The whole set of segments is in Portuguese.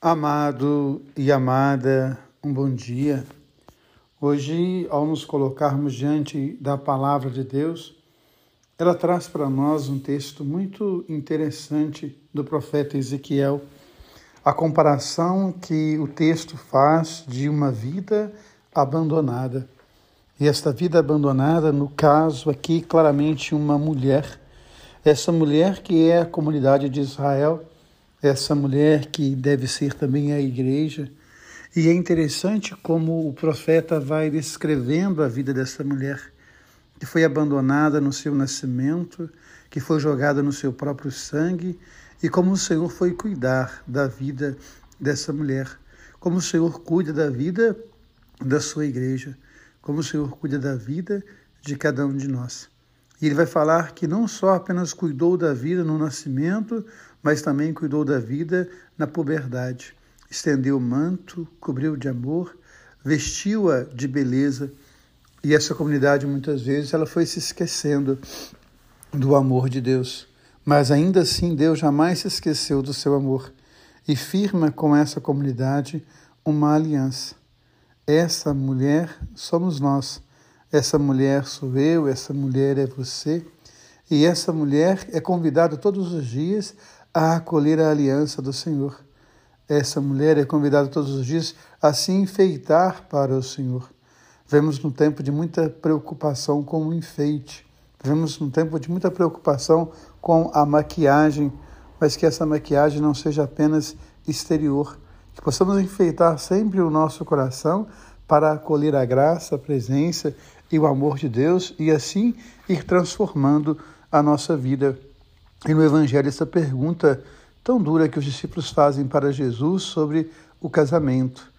Amado e amada, um bom dia. Hoje, ao nos colocarmos diante da palavra de Deus, ela traz para nós um texto muito interessante do profeta Ezequiel, a comparação que o texto faz de uma vida abandonada. E esta vida abandonada, no caso aqui, claramente uma mulher, essa mulher que é a comunidade de Israel essa mulher que deve ser também a igreja. E é interessante como o profeta vai descrevendo a vida dessa mulher, que foi abandonada no seu nascimento, que foi jogada no seu próprio sangue, e como o Senhor foi cuidar da vida dessa mulher, como o Senhor cuida da vida da sua igreja, como o Senhor cuida da vida de cada um de nós. E ele vai falar que não só apenas cuidou da vida no nascimento, mas também cuidou da vida na puberdade. Estendeu o manto, cobriu de amor, vestiu-a de beleza. E essa comunidade, muitas vezes, ela foi se esquecendo do amor de Deus. Mas ainda assim, Deus jamais se esqueceu do seu amor e firma com essa comunidade uma aliança. Essa mulher somos nós. Essa mulher sou eu, essa mulher é você. E essa mulher é convidada todos os dias a acolher a aliança do Senhor. Essa mulher é convidada todos os dias a se enfeitar para o Senhor. Vemos num tempo de muita preocupação com o enfeite. Vemos num tempo de muita preocupação com a maquiagem, mas que essa maquiagem não seja apenas exterior. Que possamos enfeitar sempre o nosso coração para acolher a graça, a presença e o amor de Deus e assim ir transformando a nossa vida. E no Evangelho, essa pergunta tão dura que os discípulos fazem para Jesus sobre o casamento.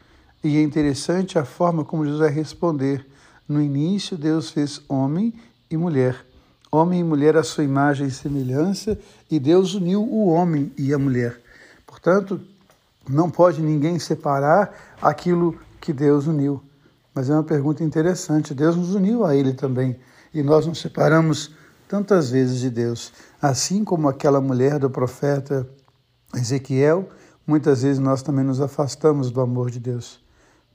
E é interessante a forma como Jesus vai responder. No início, Deus fez homem e mulher. Homem e mulher à sua imagem e semelhança, e Deus uniu o homem e a mulher. Portanto, não pode ninguém separar aquilo que Deus uniu. Mas é uma pergunta interessante. Deus nos uniu a Ele também, e nós nos separamos tantas vezes de Deus. Assim como aquela mulher do profeta Ezequiel, muitas vezes nós também nos afastamos do amor de Deus.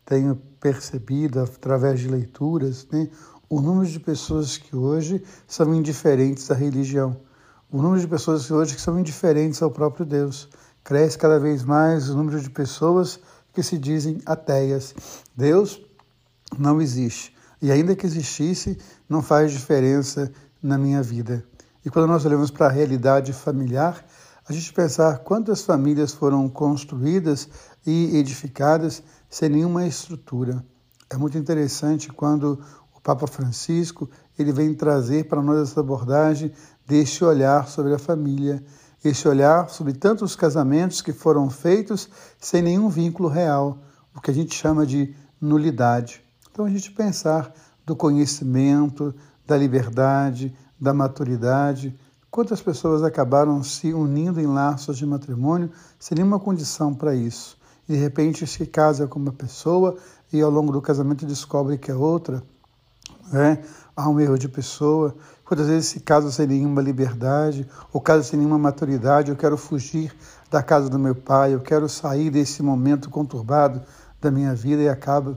Tenho percebido, através de leituras, né, o número de pessoas que hoje são indiferentes à religião, o número de pessoas que hoje são indiferentes ao próprio Deus. Cresce cada vez mais o número de pessoas que se dizem ateias. Deus não existe. E ainda que existisse, não faz diferença na minha vida. E quando nós olhamos para a realidade familiar, a gente pensar quantas famílias foram construídas e edificadas sem nenhuma estrutura. É muito interessante quando o Papa Francisco ele vem trazer para nós essa abordagem desse olhar sobre a família, esse olhar sobre tantos casamentos que foram feitos sem nenhum vínculo real, o que a gente chama de nulidade. Então a gente pensar do conhecimento, da liberdade, da maturidade. Quantas pessoas acabaram se unindo em laços de matrimônio sem nenhuma condição para isso? E de repente se casa com uma pessoa e ao longo do casamento descobre que é outra. Né? Há um erro de pessoa. Quantas vezes se casa sem nenhuma liberdade, ou casa sem nenhuma maturidade, eu quero fugir da casa do meu pai, eu quero sair desse momento conturbado da minha vida e acaba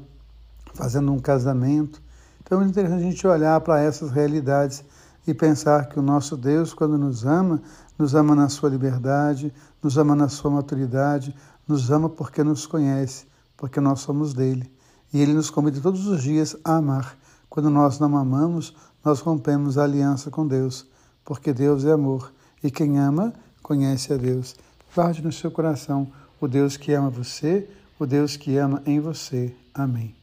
fazendo um casamento. Então é interessante a gente olhar para essas realidades e pensar que o nosso Deus, quando nos ama, nos ama na sua liberdade, nos ama na sua maturidade, nos ama porque nos conhece, porque nós somos dele. E ele nos convida todos os dias a amar. Quando nós não amamos, nós rompemos a aliança com Deus, porque Deus é amor. E quem ama, conhece a Deus. Guarde no seu coração o Deus que ama você, o Deus que ama em você. Amém.